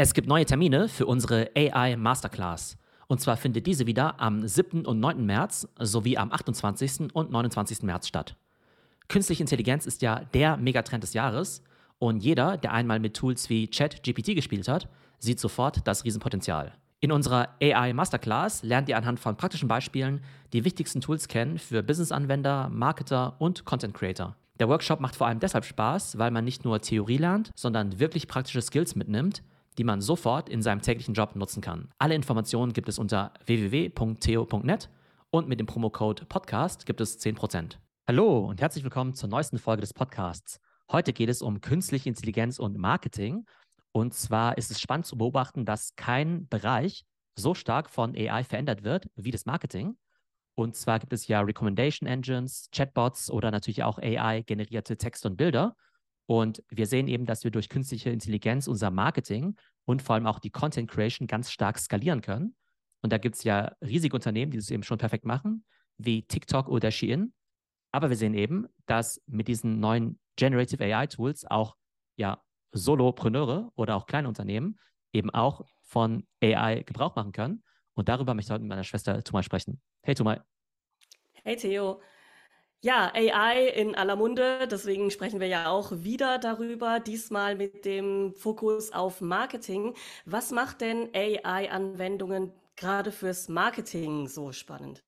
Es gibt neue Termine für unsere AI Masterclass. Und zwar findet diese wieder am 7. und 9. März sowie am 28. und 29. März statt. Künstliche Intelligenz ist ja der Megatrend des Jahres und jeder, der einmal mit Tools wie ChatGPT gespielt hat, sieht sofort das Riesenpotenzial. In unserer AI Masterclass lernt ihr anhand von praktischen Beispielen die wichtigsten Tools kennen für Business-Anwender, Marketer und Content Creator. Der Workshop macht vor allem deshalb Spaß, weil man nicht nur Theorie lernt, sondern wirklich praktische Skills mitnimmt, die man sofort in seinem täglichen Job nutzen kann. Alle Informationen gibt es unter www.theo.net und mit dem Promocode Podcast gibt es 10%. Hallo und herzlich willkommen zur neuesten Folge des Podcasts. Heute geht es um künstliche Intelligenz und Marketing. Und zwar ist es spannend zu beobachten, dass kein Bereich so stark von AI verändert wird wie das Marketing. Und zwar gibt es ja Recommendation Engines, Chatbots oder natürlich auch AI-generierte Texte und Bilder. Und wir sehen eben, dass wir durch künstliche Intelligenz unser Marketing und vor allem auch die Content Creation ganz stark skalieren können. Und da gibt es ja riesige Unternehmen, die das eben schon perfekt machen, wie TikTok oder Shein. Aber wir sehen eben, dass mit diesen neuen Generative AI Tools auch ja Solopreneure oder auch kleine Unternehmen eben auch von AI Gebrauch machen können. Und darüber möchte ich heute mit meiner Schwester Thomas sprechen. Hey Thomas. Hey Theo. Ja, AI in aller Munde, deswegen sprechen wir ja auch wieder darüber, diesmal mit dem Fokus auf Marketing. Was macht denn AI-Anwendungen gerade fürs Marketing so spannend?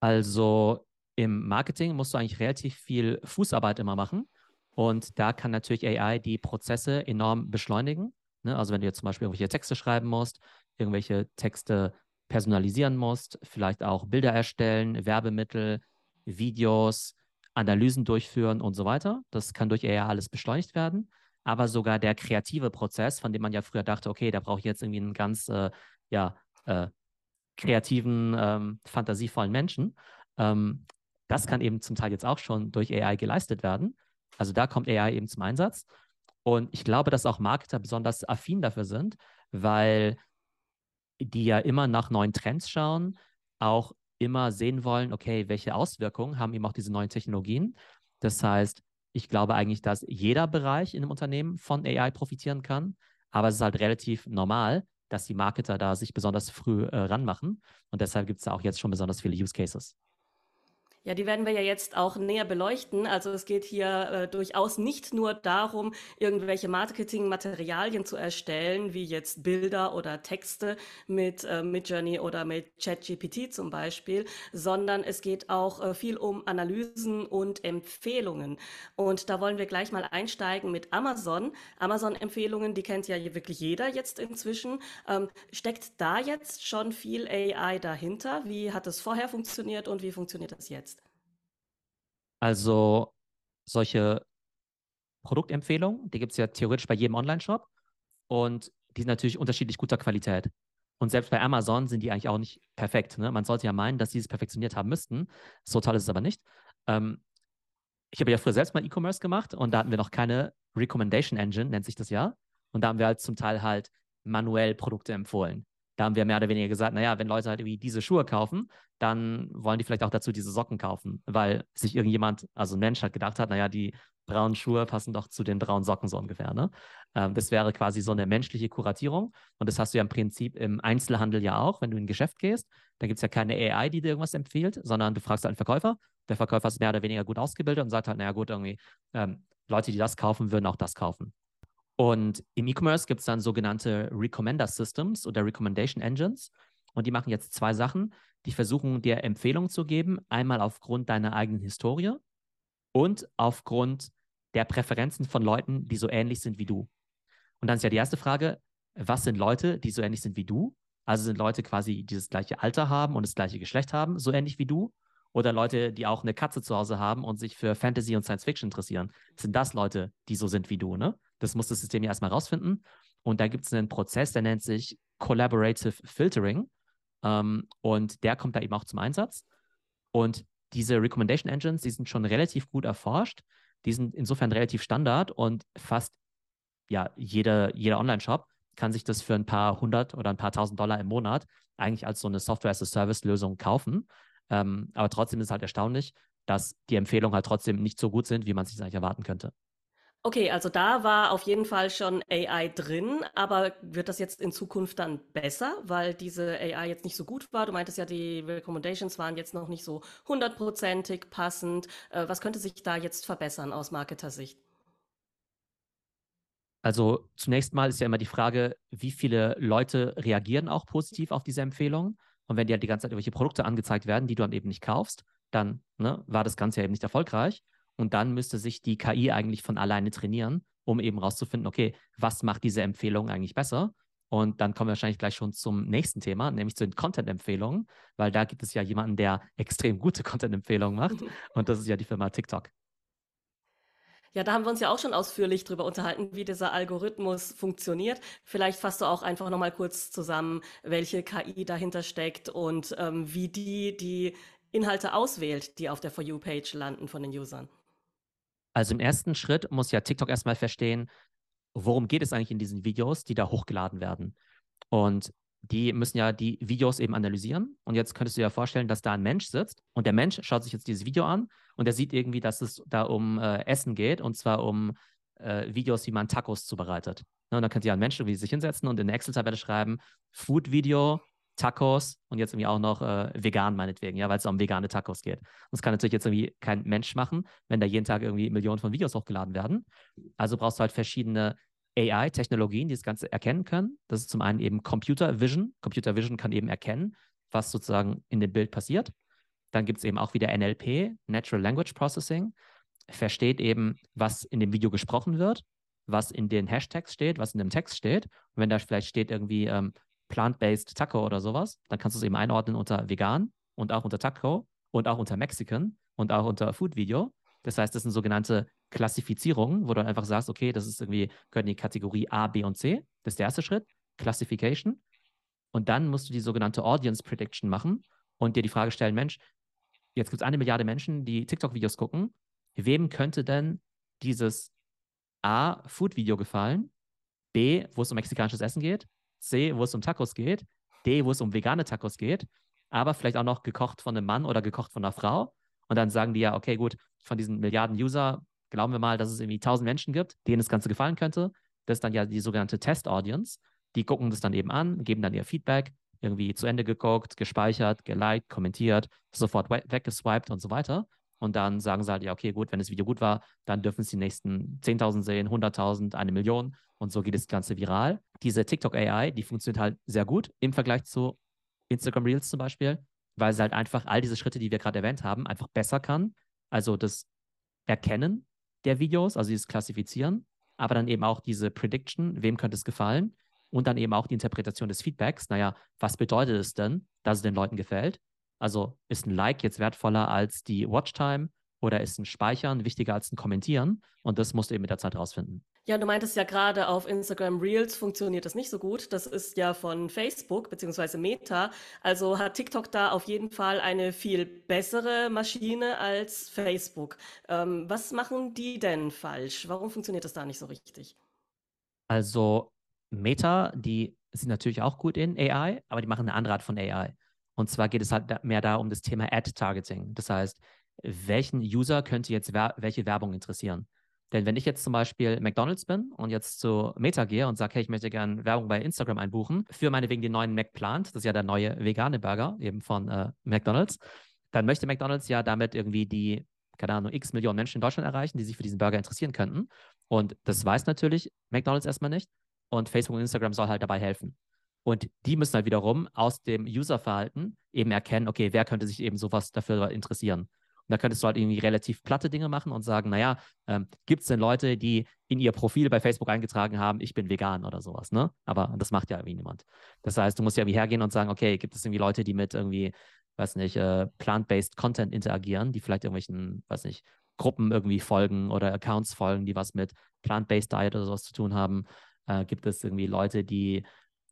Also im Marketing musst du eigentlich relativ viel Fußarbeit immer machen. Und da kann natürlich AI die Prozesse enorm beschleunigen. Ne? Also wenn du jetzt zum Beispiel irgendwelche Texte schreiben musst, irgendwelche Texte personalisieren musst, vielleicht auch Bilder erstellen, Werbemittel, Videos, Analysen durchführen und so weiter. Das kann durch AI alles beschleunigt werden. Aber sogar der kreative Prozess, von dem man ja früher dachte, okay, da brauche ich jetzt irgendwie einen ganz äh, ja, äh, kreativen, ähm, fantasievollen Menschen, ähm, das kann eben zum Teil jetzt auch schon durch AI geleistet werden. Also da kommt AI eben zum Einsatz. Und ich glaube, dass auch Marketer besonders affin dafür sind, weil die ja immer nach neuen Trends schauen, auch immer sehen wollen, okay, welche Auswirkungen haben eben auch diese neuen Technologien. Das heißt, ich glaube eigentlich, dass jeder Bereich in einem Unternehmen von AI profitieren kann, aber es ist halt relativ normal, dass die Marketer da sich besonders früh äh, ranmachen und deshalb gibt es da auch jetzt schon besonders viele Use Cases. Ja, die werden wir ja jetzt auch näher beleuchten. Also es geht hier äh, durchaus nicht nur darum, irgendwelche Marketingmaterialien zu erstellen, wie jetzt Bilder oder Texte mit äh, Midjourney oder mit ChatGPT zum Beispiel, sondern es geht auch äh, viel um Analysen und Empfehlungen. Und da wollen wir gleich mal einsteigen mit Amazon. Amazon-Empfehlungen, die kennt ja wirklich jeder jetzt inzwischen. Ähm, steckt da jetzt schon viel AI dahinter? Wie hat es vorher funktioniert und wie funktioniert das jetzt? Also solche Produktempfehlungen, die gibt es ja theoretisch bei jedem Online-Shop und die sind natürlich unterschiedlich guter Qualität. Und selbst bei Amazon sind die eigentlich auch nicht perfekt. Ne? Man sollte ja meinen, dass sie es perfektioniert haben müssten. So toll ist es aber nicht. Ähm, ich habe ja früher selbst mal E-Commerce gemacht und da hatten wir noch keine Recommendation Engine, nennt sich das ja. Und da haben wir halt zum Teil halt manuell Produkte empfohlen da haben wir mehr oder weniger gesagt, naja, wenn Leute halt irgendwie diese Schuhe kaufen, dann wollen die vielleicht auch dazu diese Socken kaufen, weil sich irgendjemand, also ein Mensch halt gedacht hat, naja, die braunen Schuhe passen doch zu den braunen Socken so ungefähr. Ne? Ähm, das wäre quasi so eine menschliche Kuratierung und das hast du ja im Prinzip im Einzelhandel ja auch, wenn du in ein Geschäft gehst, da gibt es ja keine AI, die dir irgendwas empfiehlt, sondern du fragst halt einen Verkäufer, der Verkäufer ist mehr oder weniger gut ausgebildet und sagt halt, naja gut, irgendwie, ähm, Leute, die das kaufen, würden auch das kaufen. Und im E-Commerce gibt es dann sogenannte Recommender Systems oder Recommendation Engines. Und die machen jetzt zwei Sachen. Die versuchen dir Empfehlungen zu geben, einmal aufgrund deiner eigenen Historie und aufgrund der Präferenzen von Leuten, die so ähnlich sind wie du. Und dann ist ja die erste Frage, was sind Leute, die so ähnlich sind wie du? Also sind Leute quasi, die das gleiche Alter haben und das gleiche Geschlecht haben, so ähnlich wie du? Oder Leute, die auch eine Katze zu Hause haben und sich für Fantasy und Science Fiction interessieren? Sind das Leute, die so sind wie du, ne? Das muss das System ja erstmal rausfinden. Und da gibt es einen Prozess, der nennt sich Collaborative Filtering. Ähm, und der kommt da eben auch zum Einsatz. Und diese Recommendation Engines, die sind schon relativ gut erforscht. Die sind insofern relativ Standard und fast ja, jeder, jeder Online-Shop kann sich das für ein paar hundert oder ein paar tausend Dollar im Monat eigentlich als so eine Software-as-a-Service-Lösung kaufen. Ähm, aber trotzdem ist es halt erstaunlich, dass die Empfehlungen halt trotzdem nicht so gut sind, wie man sich eigentlich erwarten könnte. Okay, also da war auf jeden Fall schon AI drin, aber wird das jetzt in Zukunft dann besser, weil diese AI jetzt nicht so gut war? Du meintest ja, die Recommendations waren jetzt noch nicht so hundertprozentig passend. Äh, was könnte sich da jetzt verbessern aus Marketer-Sicht? Also zunächst mal ist ja immer die Frage, wie viele Leute reagieren auch positiv auf diese Empfehlung. Und wenn dir halt die ganze Zeit irgendwelche Produkte angezeigt werden, die du dann eben nicht kaufst, dann ne, war das Ganze ja eben nicht erfolgreich. Und dann müsste sich die KI eigentlich von alleine trainieren, um eben rauszufinden, okay, was macht diese Empfehlung eigentlich besser? Und dann kommen wir wahrscheinlich gleich schon zum nächsten Thema, nämlich zu den Content-Empfehlungen, weil da gibt es ja jemanden, der extrem gute Content-Empfehlungen macht. Und das ist ja die Firma TikTok. Ja, da haben wir uns ja auch schon ausführlich drüber unterhalten, wie dieser Algorithmus funktioniert. Vielleicht fasst du auch einfach nochmal kurz zusammen, welche KI dahinter steckt und ähm, wie die die Inhalte auswählt, die auf der For You-Page landen von den Usern. Also im ersten Schritt muss ja TikTok erstmal verstehen, worum geht es eigentlich in diesen Videos, die da hochgeladen werden. Und die müssen ja die Videos eben analysieren. Und jetzt könntest du dir ja vorstellen, dass da ein Mensch sitzt und der Mensch schaut sich jetzt dieses Video an und er sieht irgendwie, dass es da um äh, Essen geht und zwar um äh, Videos, wie man Tacos zubereitet. Ne, und dann könnte ja ein Mensch irgendwie sich hinsetzen und in eine Excel-Tabelle schreiben, Food-Video, Tacos und jetzt irgendwie auch noch äh, vegan meinetwegen, ja, weil es um vegane Tacos geht. Und das kann natürlich jetzt irgendwie kein Mensch machen, wenn da jeden Tag irgendwie Millionen von Videos hochgeladen werden. Also brauchst du halt verschiedene AI-Technologien, die das Ganze erkennen können. Das ist zum einen eben Computer Vision. Computer Vision kann eben erkennen, was sozusagen in dem Bild passiert. Dann gibt es eben auch wieder NLP, Natural Language Processing, versteht eben, was in dem Video gesprochen wird, was in den Hashtags steht, was in dem Text steht. Und wenn da vielleicht steht irgendwie ähm, Plant-Based Taco oder sowas, dann kannst du es eben einordnen unter vegan und auch unter Taco und auch unter Mexican und auch unter Food Video. Das heißt, das sind sogenannte Klassifizierungen, wo du einfach sagst, okay, das ist irgendwie, in die Kategorie A, B und C. Das ist der erste Schritt, Classification. Und dann musst du die sogenannte Audience Prediction machen und dir die Frage stellen, Mensch, jetzt gibt es eine Milliarde Menschen, die TikTok-Videos gucken. Wem könnte denn dieses A, Food-Video gefallen? B, wo es um mexikanisches Essen geht? C, wo es um Tacos geht? D, wo es um vegane Tacos geht? Aber vielleicht auch noch gekocht von einem Mann oder gekocht von einer Frau. Und dann sagen die ja, okay, gut, von diesen Milliarden User glauben wir mal, dass es irgendwie 1000 Menschen gibt, denen das Ganze gefallen könnte. Das ist dann ja die sogenannte Test-Audience. Die gucken das dann eben an, geben dann ihr Feedback, irgendwie zu Ende geguckt, gespeichert, geliked, kommentiert, sofort weggeswiped und so weiter. Und dann sagen sie halt, ja, okay, gut, wenn das Video gut war, dann dürfen es die nächsten 10.000 sehen, 100.000, eine Million. Und so geht das Ganze viral. Diese TikTok AI, die funktioniert halt sehr gut im Vergleich zu Instagram Reels zum Beispiel, weil sie halt einfach all diese Schritte, die wir gerade erwähnt haben, einfach besser kann. Also das Erkennen der Videos, also dieses Klassifizieren, aber dann eben auch diese Prediction, wem könnte es gefallen und dann eben auch die Interpretation des Feedbacks. Naja, was bedeutet es denn, dass es den Leuten gefällt? Also ist ein Like jetzt wertvoller als die Watchtime oder ist ein Speichern wichtiger als ein Kommentieren? Und das musst du eben mit der Zeit rausfinden. Ja, du meintest ja gerade, auf Instagram Reels funktioniert das nicht so gut. Das ist ja von Facebook bzw. Meta. Also hat TikTok da auf jeden Fall eine viel bessere Maschine als Facebook. Ähm, was machen die denn falsch? Warum funktioniert das da nicht so richtig? Also Meta, die sind natürlich auch gut in AI, aber die machen eine andere Art von AI. Und zwar geht es halt mehr da um das Thema Ad-Targeting. Das heißt, welchen User könnte jetzt wer welche Werbung interessieren? Denn wenn ich jetzt zum Beispiel McDonalds bin und jetzt zu Meta gehe und sage, hey, ich möchte gerne Werbung bei Instagram einbuchen für meinetwegen den neuen McPlant, das ist ja der neue vegane Burger eben von äh, McDonalds, dann möchte McDonalds ja damit irgendwie die, keine Ahnung, x Millionen Menschen in Deutschland erreichen, die sich für diesen Burger interessieren könnten. Und das weiß natürlich McDonalds erstmal nicht. Und Facebook und Instagram soll halt dabei helfen. Und die müssen halt wiederum aus dem Userverhalten eben erkennen, okay, wer könnte sich eben sowas dafür interessieren. Und da könntest du halt irgendwie relativ platte Dinge machen und sagen, naja, ähm, gibt es denn Leute, die in ihr Profil bei Facebook eingetragen haben, ich bin vegan oder sowas, ne? Aber das macht ja irgendwie niemand. Das heißt, du musst ja irgendwie hergehen und sagen, okay, gibt es irgendwie Leute, die mit irgendwie, weiß nicht, äh, plant-based Content interagieren, die vielleicht irgendwelchen, weiß nicht, Gruppen irgendwie folgen oder Accounts folgen, die was mit plant-based Diet oder sowas zu tun haben. Äh, gibt es irgendwie Leute, die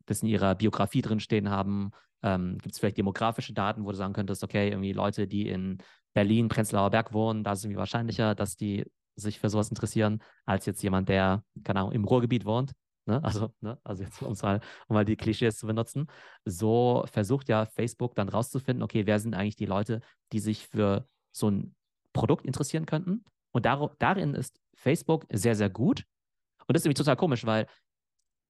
das in ihrer Biografie drinstehen haben? Ähm, gibt es vielleicht demografische Daten, wo du sagen könntest, okay, irgendwie Leute, die in Berlin, Prenzlauer Berg wohnen, da ist es irgendwie wahrscheinlicher, dass die sich für sowas interessieren, als jetzt jemand, der, keine Ahnung, im Ruhrgebiet wohnt. Ne? Also, ne? also jetzt um mal, um mal die Klischees zu benutzen. So versucht ja Facebook dann rauszufinden, okay, wer sind eigentlich die Leute, die sich für so ein Produkt interessieren könnten? Und dar darin ist Facebook sehr, sehr gut. Und das ist nämlich total komisch, weil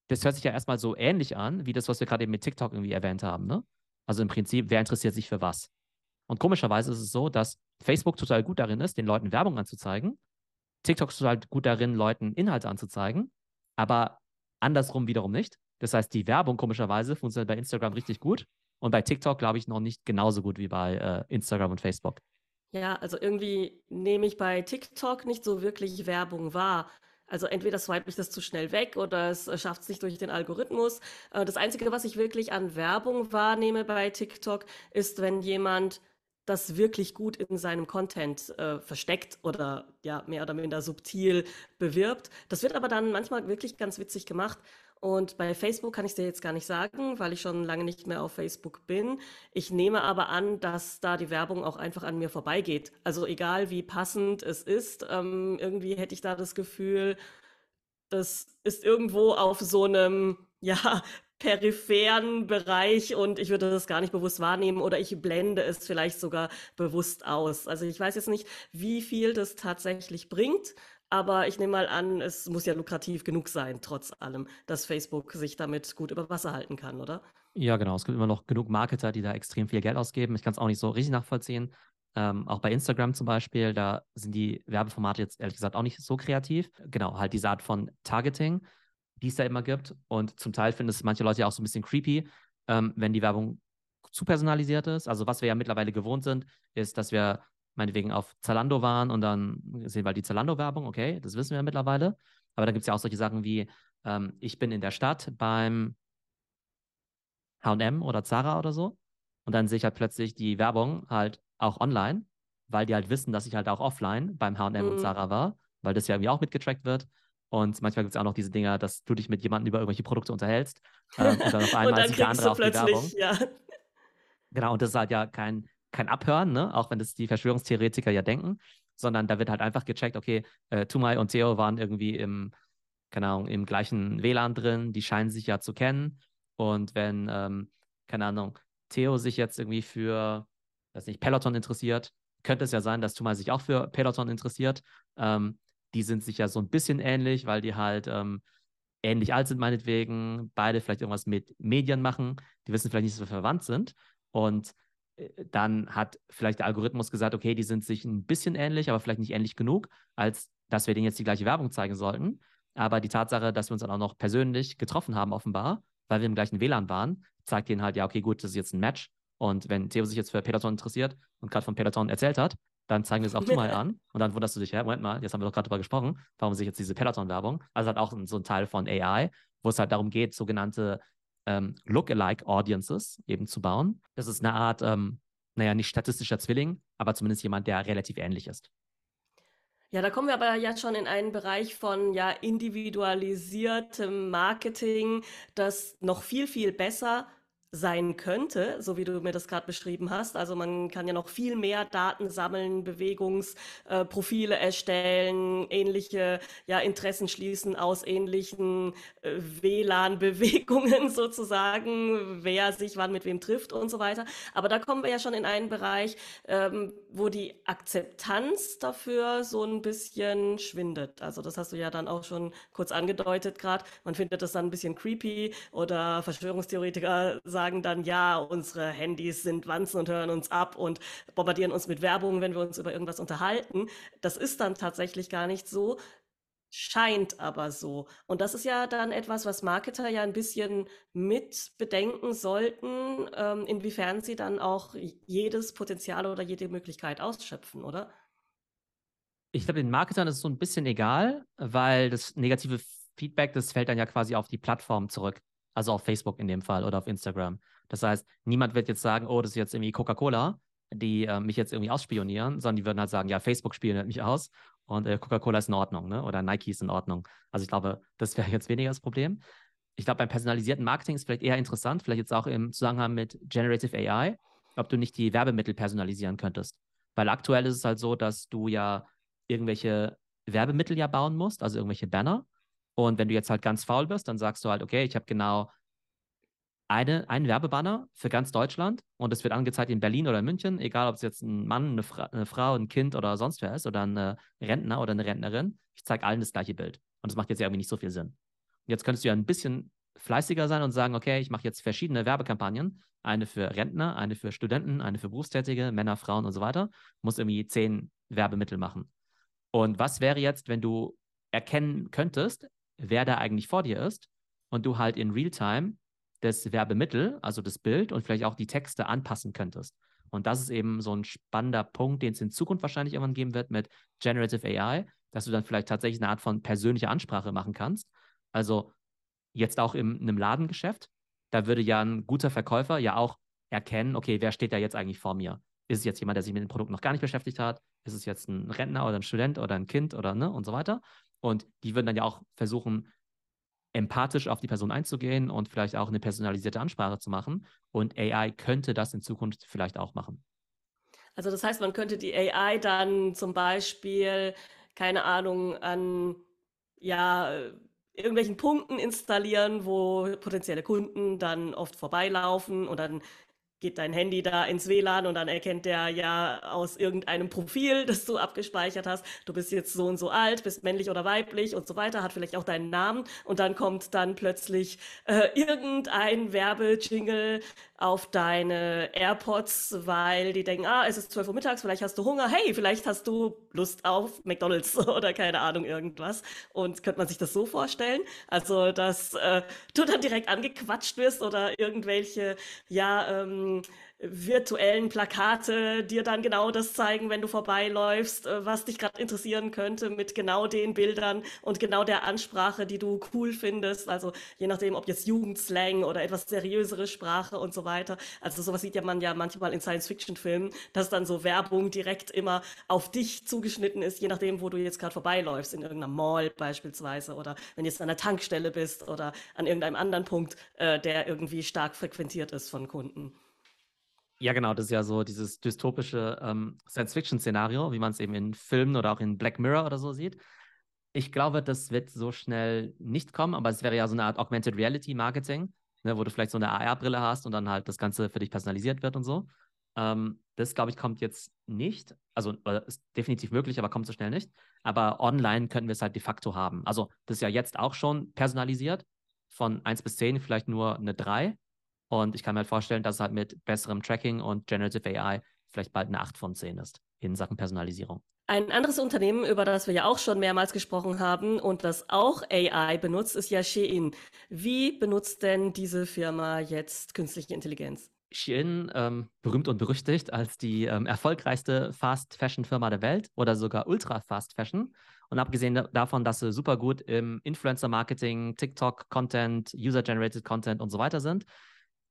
das hört sich ja erstmal so ähnlich an, wie das, was wir gerade eben mit TikTok irgendwie erwähnt haben. Ne? Also im Prinzip, wer interessiert sich für was? Und komischerweise ist es so, dass Facebook total gut darin ist, den Leuten Werbung anzuzeigen. TikTok ist total gut darin, Leuten Inhalte anzuzeigen, aber andersrum wiederum nicht. Das heißt, die Werbung komischerweise funktioniert bei Instagram richtig gut und bei TikTok glaube ich noch nicht genauso gut wie bei äh, Instagram und Facebook. Ja, also irgendwie nehme ich bei TikTok nicht so wirklich Werbung wahr. Also entweder swipe ich das zu schnell weg oder es schafft es nicht durch den Algorithmus. Äh, das Einzige, was ich wirklich an Werbung wahrnehme bei TikTok, ist, wenn jemand das wirklich gut in seinem Content äh, versteckt oder ja mehr oder minder subtil bewirbt. Das wird aber dann manchmal wirklich ganz witzig gemacht. Und bei Facebook kann ich dir jetzt gar nicht sagen, weil ich schon lange nicht mehr auf Facebook bin. Ich nehme aber an, dass da die Werbung auch einfach an mir vorbeigeht. Also egal wie passend es ist, ähm, irgendwie hätte ich da das Gefühl, das ist irgendwo auf so einem, ja, peripheren Bereich und ich würde das gar nicht bewusst wahrnehmen oder ich blende es vielleicht sogar bewusst aus. Also ich weiß jetzt nicht, wie viel das tatsächlich bringt, aber ich nehme mal an, es muss ja lukrativ genug sein, trotz allem, dass Facebook sich damit gut über Wasser halten kann, oder? Ja, genau. Es gibt immer noch genug Marketer, die da extrem viel Geld ausgeben. Ich kann es auch nicht so richtig nachvollziehen. Ähm, auch bei Instagram zum Beispiel, da sind die Werbeformate jetzt ehrlich gesagt auch nicht so kreativ. Genau, halt diese Art von Targeting, die es da immer gibt. Und zum Teil finden es manche Leute ja auch so ein bisschen creepy, ähm, wenn die Werbung zu personalisiert ist. Also was wir ja mittlerweile gewohnt sind, ist, dass wir meinetwegen auf Zalando waren und dann sehen wir halt die Zalando-Werbung, okay, das wissen wir mittlerweile. Aber dann gibt es ja auch solche Sachen wie, ähm, ich bin in der Stadt beim HM oder Zara oder so. Und dann sehe ich halt plötzlich die Werbung halt auch online, weil die halt wissen, dass ich halt auch offline beim HM mhm. und Zara war, weil das ja irgendwie auch mitgetrackt wird. Und manchmal gibt es auch noch diese Dinger, dass du dich mit jemandem über irgendwelche Produkte unterhältst ähm, und dann auf einmal sieht der andere auf die Werbung. Ja. Genau, und das ist halt ja kein, kein Abhören, ne? auch wenn das die Verschwörungstheoretiker ja denken, sondern da wird halt einfach gecheckt, okay, äh, Tumai und Theo waren irgendwie im, keine Ahnung, im gleichen WLAN drin, die scheinen sich ja zu kennen. Und wenn, ähm, keine Ahnung, Theo sich jetzt irgendwie für, weiß nicht, Peloton interessiert, könnte es ja sein, dass Tumai sich auch für Peloton interessiert. Ähm, die sind sich ja so ein bisschen ähnlich, weil die halt ähm, ähnlich alt sind, meinetwegen, beide vielleicht irgendwas mit Medien machen, die wissen vielleicht nicht, dass wir verwandt sind. Und äh, dann hat vielleicht der Algorithmus gesagt, okay, die sind sich ein bisschen ähnlich, aber vielleicht nicht ähnlich genug, als dass wir denen jetzt die gleiche Werbung zeigen sollten. Aber die Tatsache, dass wir uns dann auch noch persönlich getroffen haben, offenbar, weil wir im gleichen WLAN waren, zeigt ihnen halt, ja, okay, gut, das ist jetzt ein Match. Und wenn Theo sich jetzt für Peloton interessiert und gerade von Peloton erzählt hat, dann zeigen wir es auch du mal an. Und dann wunderst du dich, ja, Moment mal, jetzt haben wir doch gerade darüber gesprochen, warum sich jetzt diese Peloton-Werbung, also halt auch so ein Teil von AI, wo es halt darum geht, sogenannte ähm, Lookalike Audiences eben zu bauen. Das ist eine Art, ähm, naja, nicht statistischer Zwilling, aber zumindest jemand, der relativ ähnlich ist. Ja, da kommen wir aber jetzt schon in einen Bereich von ja individualisiertem Marketing, das noch viel, viel besser sein könnte, so wie du mir das gerade beschrieben hast. Also man kann ja noch viel mehr Daten sammeln, Bewegungsprofile äh, erstellen, ähnliche ja, Interessen schließen aus ähnlichen äh, WLAN-Bewegungen sozusagen, wer sich wann mit wem trifft und so weiter. Aber da kommen wir ja schon in einen Bereich, ähm, wo die Akzeptanz dafür so ein bisschen schwindet. Also das hast du ja dann auch schon kurz angedeutet gerade. Man findet das dann ein bisschen creepy oder Verschwörungstheoretiker sagen, sagen dann, ja, unsere Handys sind Wanzen und hören uns ab und bombardieren uns mit Werbung, wenn wir uns über irgendwas unterhalten. Das ist dann tatsächlich gar nicht so, scheint aber so. Und das ist ja dann etwas, was Marketer ja ein bisschen mit bedenken sollten, ähm, inwiefern sie dann auch jedes Potenzial oder jede Möglichkeit ausschöpfen, oder? Ich glaube, den Marketern ist es so ein bisschen egal, weil das negative Feedback, das fällt dann ja quasi auf die Plattform zurück. Also auf Facebook in dem Fall oder auf Instagram. Das heißt, niemand wird jetzt sagen, oh, das ist jetzt irgendwie Coca-Cola, die äh, mich jetzt irgendwie ausspionieren, sondern die würden halt sagen, ja, Facebook spioniert mich aus und äh, Coca-Cola ist in Ordnung, ne? Oder Nike ist in Ordnung. Also ich glaube, das wäre jetzt weniger das Problem. Ich glaube, beim personalisierten Marketing ist vielleicht eher interessant, vielleicht jetzt auch im Zusammenhang mit Generative AI, ob du nicht die Werbemittel personalisieren könntest. Weil aktuell ist es halt so, dass du ja irgendwelche Werbemittel ja bauen musst, also irgendwelche Banner. Und wenn du jetzt halt ganz faul bist, dann sagst du halt, okay, ich habe genau eine, einen Werbebanner für ganz Deutschland und es wird angezeigt in Berlin oder in München, egal ob es jetzt ein Mann, eine, Fra eine Frau, ein Kind oder sonst wer ist oder ein äh, Rentner oder eine Rentnerin. Ich zeige allen das gleiche Bild. Und das macht jetzt ja irgendwie nicht so viel Sinn. Jetzt könntest du ja ein bisschen fleißiger sein und sagen, okay, ich mache jetzt verschiedene Werbekampagnen. Eine für Rentner, eine für Studenten, eine für Berufstätige, Männer, Frauen und so weiter. Muss irgendwie zehn Werbemittel machen. Und was wäre jetzt, wenn du erkennen könntest, wer da eigentlich vor dir ist und du halt in Realtime das Werbemittel, also das Bild und vielleicht auch die Texte anpassen könntest. Und das ist eben so ein spannender Punkt, den es in Zukunft wahrscheinlich irgendwann geben wird mit Generative AI, dass du dann vielleicht tatsächlich eine Art von persönlicher Ansprache machen kannst. Also jetzt auch in einem Ladengeschäft, da würde ja ein guter Verkäufer ja auch erkennen, okay, wer steht da jetzt eigentlich vor mir? Ist es jetzt jemand, der sich mit dem Produkt noch gar nicht beschäftigt hat? Ist es jetzt ein Rentner oder ein Student oder ein Kind oder ne und so weiter? Und die würden dann ja auch versuchen, empathisch auf die Person einzugehen und vielleicht auch eine personalisierte Ansprache zu machen. Und AI könnte das in Zukunft vielleicht auch machen. Also das heißt, man könnte die AI dann zum Beispiel, keine Ahnung, an ja, irgendwelchen Punkten installieren, wo potenzielle Kunden dann oft vorbeilaufen und dann geht dein Handy da ins WLAN und dann erkennt der ja aus irgendeinem Profil, das du abgespeichert hast, du bist jetzt so und so alt, bist männlich oder weiblich und so weiter, hat vielleicht auch deinen Namen und dann kommt dann plötzlich äh, irgendein Werbejingle auf deine AirPods, weil die denken, ah, es ist 12 Uhr mittags, vielleicht hast du Hunger, hey, vielleicht hast du Lust auf McDonalds oder keine Ahnung, irgendwas. Und könnte man sich das so vorstellen? Also, dass äh, du dann direkt angequatscht wirst oder irgendwelche, ja, ähm, virtuellen Plakate dir dann genau das zeigen, wenn du vorbeiläufst, äh, was dich gerade interessieren könnte, mit genau den Bildern und genau der Ansprache, die du cool findest. Also je nachdem, ob jetzt Jugendslang oder etwas seriösere Sprache und so weiter. Also sowas sieht ja man ja manchmal in Science-Fiction-Filmen, dass dann so Werbung direkt immer auf dich zugeschnitten ist, je nachdem, wo du jetzt gerade vorbeiläufst, in irgendeiner Mall beispielsweise oder wenn du jetzt an der Tankstelle bist oder an irgendeinem anderen Punkt, äh, der irgendwie stark frequentiert ist von Kunden. Ja, genau, das ist ja so dieses dystopische ähm, Science-Fiction-Szenario, wie man es eben in Filmen oder auch in Black Mirror oder so sieht. Ich glaube, das wird so schnell nicht kommen, aber es wäre ja so eine Art Augmented Reality Marketing, ne, wo du vielleicht so eine AR-Brille hast und dann halt das Ganze für dich personalisiert wird und so. Ähm, das, glaube ich, kommt jetzt nicht. Also ist definitiv möglich, aber kommt so schnell nicht. Aber online könnten wir es halt de facto haben. Also das ist ja jetzt auch schon personalisiert. Von 1 bis 10 vielleicht nur eine 3. Und ich kann mir halt vorstellen, dass es halt mit besserem Tracking und Generative AI vielleicht bald eine 8 von 10 ist in Sachen Personalisierung. Ein anderes Unternehmen, über das wir ja auch schon mehrmals gesprochen haben und das auch AI benutzt, ist ja Shein. Wie benutzt denn diese Firma jetzt künstliche Intelligenz? Shein, ähm, berühmt und berüchtigt als die ähm, erfolgreichste Fast-Fashion-Firma der Welt oder sogar Ultra-Fast-Fashion. Und abgesehen davon, dass sie super gut im Influencer-Marketing, TikTok-Content, User-Generated Content und so weiter sind,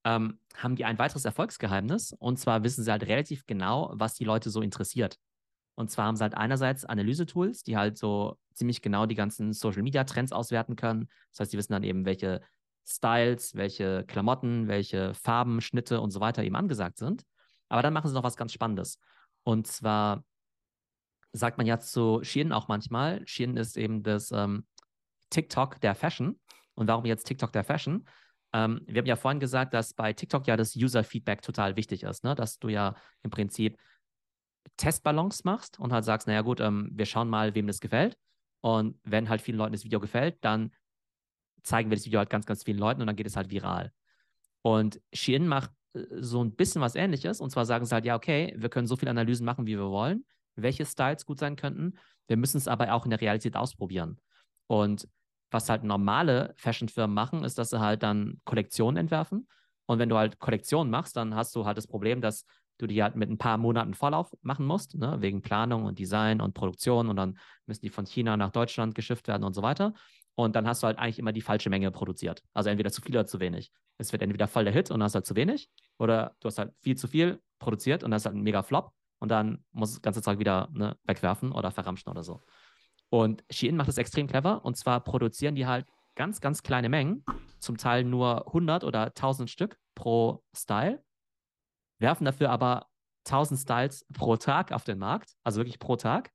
ähm, haben die ein weiteres Erfolgsgeheimnis. Und zwar wissen sie halt relativ genau, was die Leute so interessiert. Und zwar haben sie halt einerseits Analyse-Tools, die halt so ziemlich genau die ganzen Social-Media-Trends auswerten können. Das heißt, die wissen dann eben, welche Styles, welche Klamotten, welche Farben, Schnitte und so weiter eben angesagt sind. Aber dann machen sie noch was ganz Spannendes. Und zwar sagt man ja zu Shein auch manchmal, Shein ist eben das ähm, TikTok der Fashion. Und warum jetzt TikTok der Fashion? Ähm, wir haben ja vorhin gesagt, dass bei TikTok ja das User-Feedback total wichtig ist, ne? dass du ja im Prinzip Testballons machst und halt sagst, naja gut, ähm, wir schauen mal, wem das gefällt. Und wenn halt vielen Leuten das Video gefällt, dann zeigen wir das Video halt ganz, ganz vielen Leuten und dann geht es halt viral. Und Shein macht äh, so ein bisschen was ähnliches. Und zwar sagen sie halt, ja, okay, wir können so viele Analysen machen, wie wir wollen, welche Styles gut sein könnten. Wir müssen es aber auch in der Realität ausprobieren. Und was halt normale Fashionfirmen machen, ist, dass sie halt dann Kollektionen entwerfen. Und wenn du halt Kollektionen machst, dann hast du halt das Problem, dass du die halt mit ein paar Monaten Vorlauf machen musst, ne? wegen Planung und Design und Produktion. Und dann müssen die von China nach Deutschland geschifft werden und so weiter. Und dann hast du halt eigentlich immer die falsche Menge produziert. Also entweder zu viel oder zu wenig. Es wird entweder voll der Hit und dann hast du halt zu wenig. Oder du hast halt viel zu viel produziert und dann ist halt ein mega Flop. Und dann muss das ganze Zeug wieder ne, wegwerfen oder verramschen oder so. Und Shein macht das extrem clever. Und zwar produzieren die halt ganz, ganz kleine Mengen, zum Teil nur 100 oder 1000 Stück pro Style, werfen dafür aber 1000 Styles pro Tag auf den Markt, also wirklich pro Tag.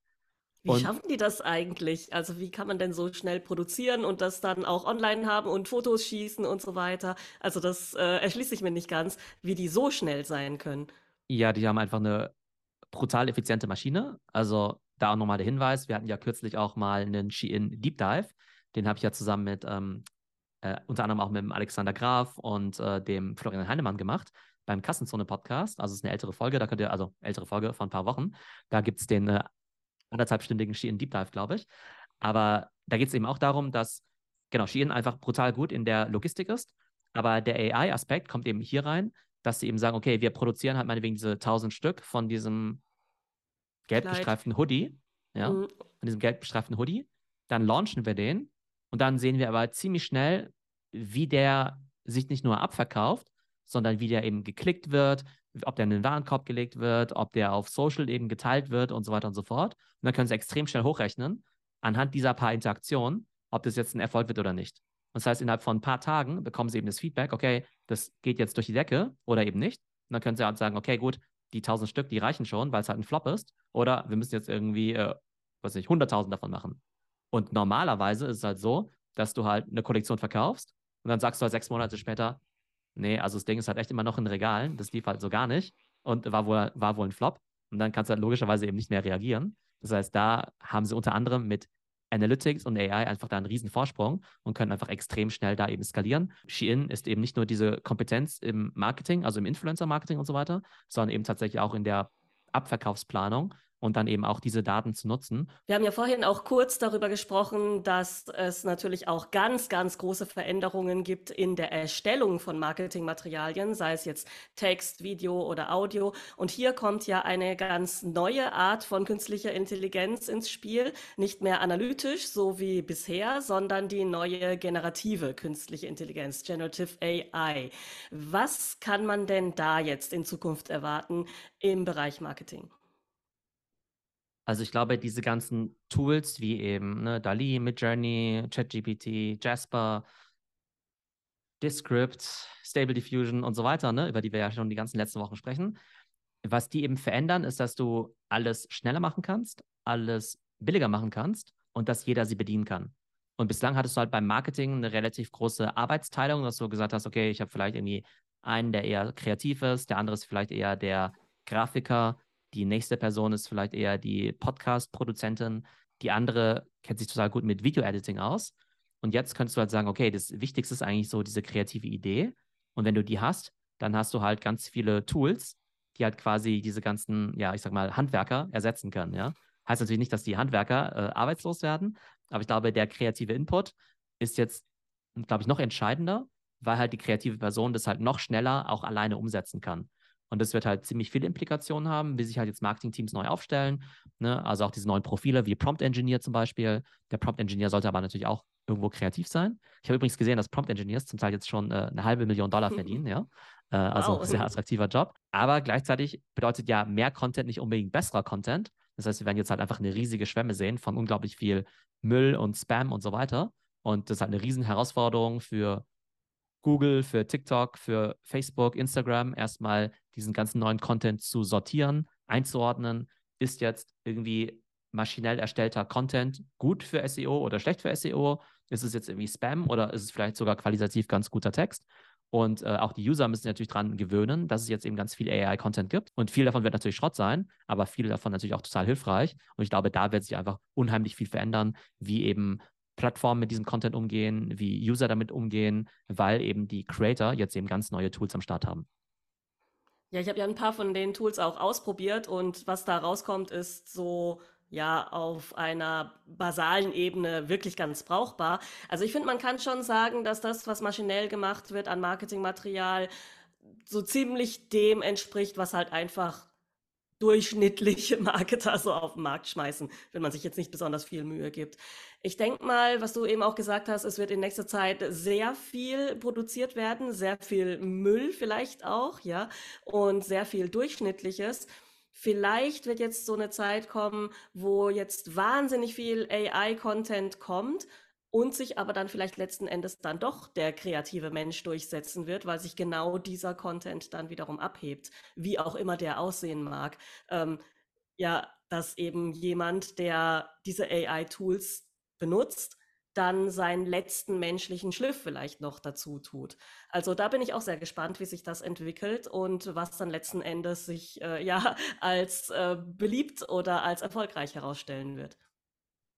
Wie Und schaffen die das eigentlich? Also wie kann man denn so schnell produzieren und das dann auch online haben und Fotos schießen und so weiter? Also das äh, erschließt sich mir nicht ganz, wie die so schnell sein können. ja, die haben einfach eine brutal effiziente Maschine. Also da auch nochmal der Hinweis, wir hatten ja kürzlich auch mal einen Shein Deep Dive. Den habe ich ja zusammen mit ähm, äh, unter anderem auch mit dem Alexander Graf und äh, dem Florian Heinemann gemacht beim Kassenzone-Podcast. Also es ist eine ältere Folge, da könnt ihr, also ältere Folge von ein paar Wochen. Da gibt es den äh, anderthalbstündigen Shein Deep Dive, glaube ich. Aber da geht es eben auch darum, dass genau Shein einfach brutal gut in der Logistik ist. Aber der AI-Aspekt kommt eben hier rein, dass sie eben sagen, okay, wir produzieren halt meinetwegen diese 1000 Stück von diesem gelb Kleid. gestreiften Hoodie, ja, Mhm. von diesem gelb gestreiften Hoodie. Dann launchen wir den und dann sehen wir aber ziemlich schnell, wie der sich nicht nur abverkauft, sondern wie der eben geklickt wird, ob der in den Warenkorb gelegt wird, ob der auf Social eben geteilt wird und so weiter und so fort. Und dann können sie extrem schnell hochrechnen, anhand dieser paar Interaktionen, ob das jetzt ein Erfolg wird oder nicht. Und das heißt, innerhalb von ein paar Tagen bekommen sie eben das Feedback, okay, das geht jetzt durch die Decke oder eben nicht. Und dann können sie halt sagen, okay, gut, die 1000 Stück, die reichen schon, weil es halt ein Flop ist. Oder wir müssen jetzt irgendwie, äh, weiß ich, 100.000 davon machen. Und normalerweise ist es halt so, dass du halt eine Kollektion verkaufst und dann sagst du halt sechs Monate später, nee, also das Ding ist halt echt immer noch in Regalen, das lief halt so gar nicht und war wohl, war wohl ein Flop. Und dann kannst du halt logischerweise eben nicht mehr reagieren. Das heißt, da haben sie unter anderem mit Analytics und AI einfach da einen riesen Vorsprung und können einfach extrem schnell da eben skalieren. Shein ist eben nicht nur diese Kompetenz im Marketing, also im Influencer-Marketing und so weiter, sondern eben tatsächlich auch in der Abverkaufsplanung und dann eben auch diese Daten zu nutzen. Wir haben ja vorhin auch kurz darüber gesprochen, dass es natürlich auch ganz, ganz große Veränderungen gibt in der Erstellung von Marketingmaterialien, sei es jetzt Text, Video oder Audio. Und hier kommt ja eine ganz neue Art von künstlicher Intelligenz ins Spiel, nicht mehr analytisch, so wie bisher, sondern die neue generative künstliche Intelligenz, Generative AI. Was kann man denn da jetzt in Zukunft erwarten im Bereich Marketing? Also ich glaube, diese ganzen Tools wie eben ne, DALI, Midjourney, ChatGPT, Jasper, Descript, Stable Diffusion und so weiter, ne, über die wir ja schon die ganzen letzten Wochen sprechen, was die eben verändern, ist, dass du alles schneller machen kannst, alles billiger machen kannst und dass jeder sie bedienen kann. Und bislang hattest du halt beim Marketing eine relativ große Arbeitsteilung, dass du gesagt hast, okay, ich habe vielleicht irgendwie einen, der eher kreativ ist, der andere ist vielleicht eher der Grafiker, die nächste Person ist vielleicht eher die Podcast-Produzentin, die andere kennt sich total gut mit Video-Editing aus. Und jetzt könntest du halt sagen, okay, das Wichtigste ist eigentlich so diese kreative Idee. Und wenn du die hast, dann hast du halt ganz viele Tools, die halt quasi diese ganzen, ja, ich sag mal, Handwerker ersetzen können, ja. Heißt natürlich nicht, dass die Handwerker äh, arbeitslos werden, aber ich glaube, der kreative Input ist jetzt, glaube ich, noch entscheidender, weil halt die kreative Person das halt noch schneller auch alleine umsetzen kann. Und das wird halt ziemlich viele Implikationen haben, wie sich halt jetzt Marketingteams neu aufstellen. Ne? Also auch diese neuen Profile wie Prompt Engineer zum Beispiel. Der Prompt Engineer sollte aber natürlich auch irgendwo kreativ sein. Ich habe übrigens gesehen, dass Prompt Engineers zum Teil jetzt schon äh, eine halbe Million Dollar verdienen, ja. Äh, also Wow. sehr attraktiver Job. Aber gleichzeitig bedeutet ja mehr Content nicht unbedingt besserer Content. Das heißt, wir werden jetzt halt einfach eine riesige Schwemme sehen von unglaublich viel Müll und Spam und so weiter. Und das ist halt eine riesen Herausforderung für Google, für TikTok, für Facebook, Instagram, erstmal diesen ganzen neuen Content zu sortieren, einzuordnen. Ist jetzt irgendwie maschinell erstellter Content gut für SEO oder schlecht für SEO? Ist es jetzt irgendwie Spam oder ist es vielleicht sogar qualitativ ganz guter Text? Und äh, auch die User müssen natürlich daran gewöhnen, dass es jetzt eben ganz viel AI-Content gibt. Und viel davon wird natürlich Schrott sein, aber viel davon natürlich auch total hilfreich. Und ich glaube, da wird sich einfach unheimlich viel verändern, wie eben Plattformen mit diesem Content umgehen, wie User damit umgehen, weil eben die Creator jetzt eben ganz neue Tools am Start haben. Ja, ich habe ja ein paar von den Tools auch ausprobiert und was da rauskommt, ist so, ja, auf einer basalen Ebene wirklich ganz brauchbar. Also ich finde, man kann schon sagen, dass das, was maschinell gemacht wird an Marketingmaterial, so ziemlich dem entspricht, was halt einfach durchschnittliche Marketer so auf den Markt schmeißen, wenn man sich jetzt nicht besonders viel Mühe gibt. Ich denke mal, was du eben auch gesagt hast, es wird in nächster Zeit sehr viel produziert werden, sehr viel Müll vielleicht auch, ja, und sehr viel Durchschnittliches. Vielleicht wird jetzt so eine Zeit kommen, wo jetzt wahnsinnig viel AI-Content kommt und sich aber dann vielleicht letzten Endes dann doch der kreative Mensch durchsetzen wird, weil sich genau dieser Content dann wiederum abhebt, wie auch immer der aussehen mag. Ähm, ja, dass eben jemand, der diese AI-Tools benutzt, dann seinen letzten menschlichen Schliff vielleicht noch dazu tut. Also da bin ich auch sehr gespannt, wie sich das entwickelt und was dann letzten Endes sich äh, ja als äh, beliebt oder als erfolgreich herausstellen wird.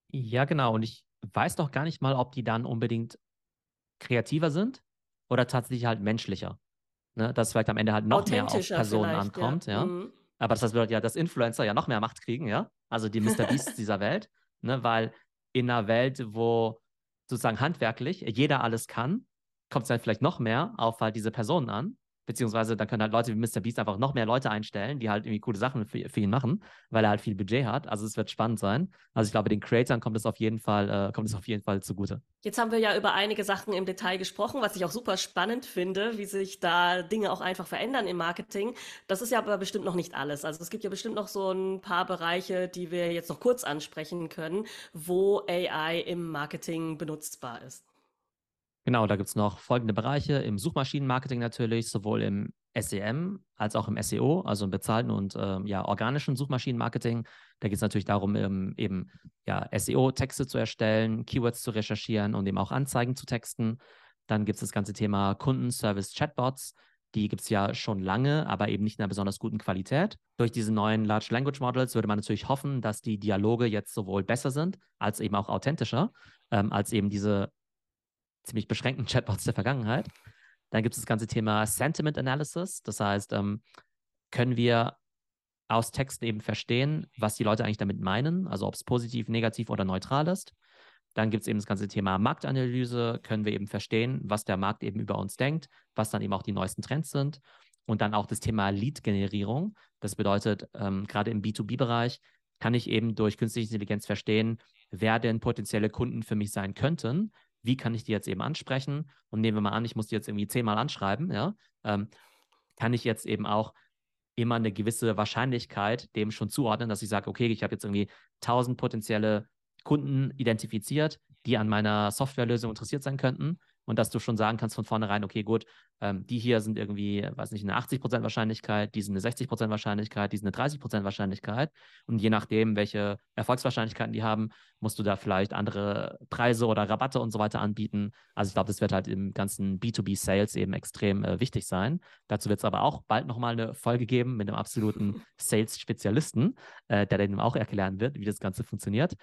Ja, genau. Und ich weiß noch gar nicht mal, ob die dann unbedingt kreativer sind oder tatsächlich halt menschlicher. Ne? Dass vielleicht am Ende halt noch mehr auf Personen ankommt, ja. ja. Mhm. Aber das bedeutet ja, dass Influencer ja noch mehr Macht kriegen, ja. Also die Mr. Beasts dieser Welt, ne? Weil in einer Welt, wo sozusagen handwerklich jeder alles kann, kommt es dann vielleicht noch mehr auf halt diese Personen an. Beziehungsweise dann können halt Leute wie Mr. Beast einfach noch mehr Leute einstellen, die halt irgendwie coole Sachen für, für ihn machen, weil er halt viel Budget hat. Also es wird spannend sein. Also ich glaube, den Creatoren kommt es auf jeden Fall, äh, kommt es auf jeden Fall zugute. Jetzt haben wir ja über einige Sachen im Detail gesprochen, was ich auch super spannend finde, wie sich da Dinge auch einfach verändern im Marketing. Das ist ja aber bestimmt noch nicht alles. Also es gibt ja bestimmt noch so ein paar Bereiche, die wir jetzt noch kurz ansprechen können, wo AI im Marketing benutzbar ist. Genau, da gibt es noch folgende Bereiche im Suchmaschinenmarketing natürlich, sowohl im SEM als auch im SEO, also im bezahlten und ähm, ja, organischen Suchmaschinenmarketing. Da geht es natürlich darum, ähm, eben ja, SEO-Texte zu erstellen, Keywords zu recherchieren und eben auch Anzeigen zu texten. Dann gibt es das ganze Thema Kundenservice-Chatbots. Die gibt es ja schon lange, aber eben nicht in einer besonders guten Qualität. Durch diese neuen Large Language Models würde man natürlich hoffen, dass die Dialoge jetzt sowohl besser sind, als eben auch authentischer, ähm, als eben diese ziemlich beschränkten Chatbots der Vergangenheit. Dann gibt es das ganze Thema Sentiment Analysis. Das heißt, ähm, können wir aus Texten eben verstehen, was die Leute eigentlich damit meinen, also ob es positiv, negativ oder neutral ist. Dann gibt es eben das ganze Thema Marktanalyse, können wir eben verstehen, was der Markt eben über uns denkt, was dann eben auch die neuesten Trends sind. Und dann auch das Thema Lead-Generierung. Das bedeutet, ähm, gerade im B2B-Bereich kann ich eben durch künstliche Intelligenz verstehen, wer denn potenzielle Kunden für mich sein könnten, wie kann ich die jetzt eben ansprechen? Und nehmen wir mal an, ich muss die jetzt irgendwie zehnmal anschreiben, ja, ähm, kann ich jetzt eben auch immer eine gewisse Wahrscheinlichkeit dem schon zuordnen, dass ich sage, okay, ich habe jetzt irgendwie tausend potenzielle Kunden identifiziert, die an meiner Softwarelösung interessiert sein könnten und dass du schon sagen kannst von vornherein, okay, gut, ähm, die hier sind irgendwie, weiß nicht, eine 80% Wahrscheinlichkeit, die sind eine 60% Wahrscheinlichkeit, die sind eine 30% Wahrscheinlichkeit. Und je nachdem, welche Erfolgswahrscheinlichkeiten die haben, musst du da vielleicht andere Preise oder Rabatte und so weiter anbieten. Also ich glaube, das wird halt im ganzen B2B-Sales eben extrem äh, wichtig sein. Dazu wird es aber auch bald nochmal eine Folge geben mit einem absoluten Sales-Spezialisten, äh, der dann auch erklären wird, wie das Ganze funktioniert.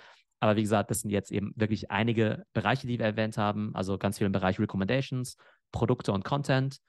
Aber wie gesagt, das sind jetzt eben wirklich einige Bereiche, die wir erwähnt haben. Also ganz viel im Bereich Recommendations, Produkte und Content,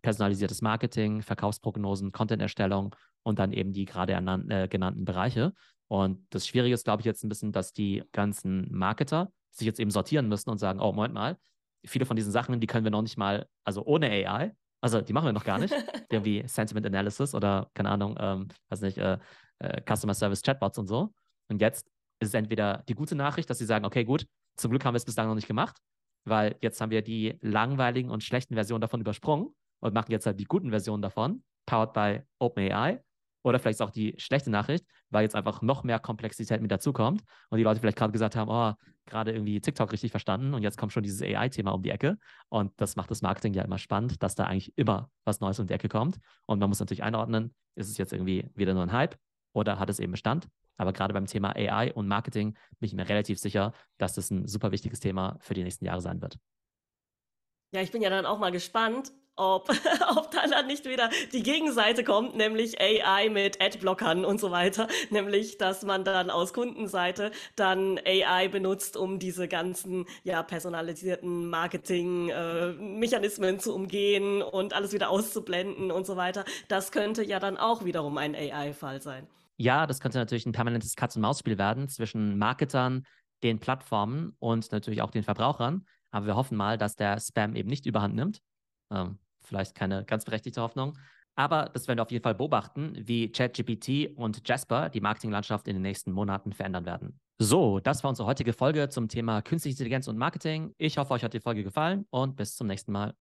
personalisiertes Marketing, Verkaufsprognosen, Content-Erstellung und dann eben die gerade äh, genannten Bereiche. Und das Schwierige ist, glaube ich, jetzt ein bisschen, dass die ganzen Marketer sich jetzt eben sortieren müssen und sagen, oh, Moment mal, viele von diesen Sachen, die können wir noch nicht mal, also ohne AI, also die machen wir noch gar nicht, irgendwie Sentiment Analysis oder, keine Ahnung, ähm, weiß nicht, äh, äh, Customer Service Chatbots und so. Und jetzt ist es entweder die gute Nachricht, dass sie sagen, okay, gut, zum Glück haben wir es bislang noch nicht gemacht, weil jetzt haben wir die langweiligen und schlechten Versionen davon übersprungen und machen jetzt halt die guten Versionen davon, powered by OpenAI. Oder vielleicht ist auch die schlechte Nachricht, weil jetzt einfach noch mehr Komplexität mit dazukommt und die Leute vielleicht gerade gesagt haben, oh, gerade irgendwie TikTok richtig verstanden und jetzt kommt schon dieses AI-Thema um die Ecke. Und das macht das Marketing ja immer spannend, dass da eigentlich immer was Neues um die Ecke kommt. Und man muss natürlich einordnen, ist es jetzt irgendwie wieder nur ein Hype oder hat es eben Bestand? Aber gerade beim Thema AI und Marketing bin ich mir relativ sicher, dass das ein super wichtiges Thema für die nächsten Jahre sein wird. Ja, ich bin ja dann auch mal gespannt, ob, ob dann, dann nicht wieder die Gegenseite kommt, nämlich AI mit Adblockern und so weiter. Nämlich, dass man dann aus Kundenseite dann AI benutzt, um diese ganzen ja, personalisierten Marketing-Mechanismen äh, zu umgehen und alles wieder auszublenden und so weiter. Das könnte ja dann auch wiederum ein AI-Fall sein ja, das könnte natürlich ein permanentes Katz-und-Maus-Spiel werden zwischen Marketern, den Plattformen und natürlich auch den Verbrauchern. Aber wir hoffen mal, dass der Spam eben nicht überhand nimmt. Ähm, vielleicht keine ganz berechtigte Hoffnung. Aber das werden wir auf jeden Fall beobachten, wie ChatGPT und Jasper die Marketinglandschaft in den nächsten Monaten verändern werden. So, das war unsere heutige Folge zum Thema Künstliche Intelligenz und Marketing. Ich hoffe, euch hat die Folge gefallen und bis zum nächsten Mal.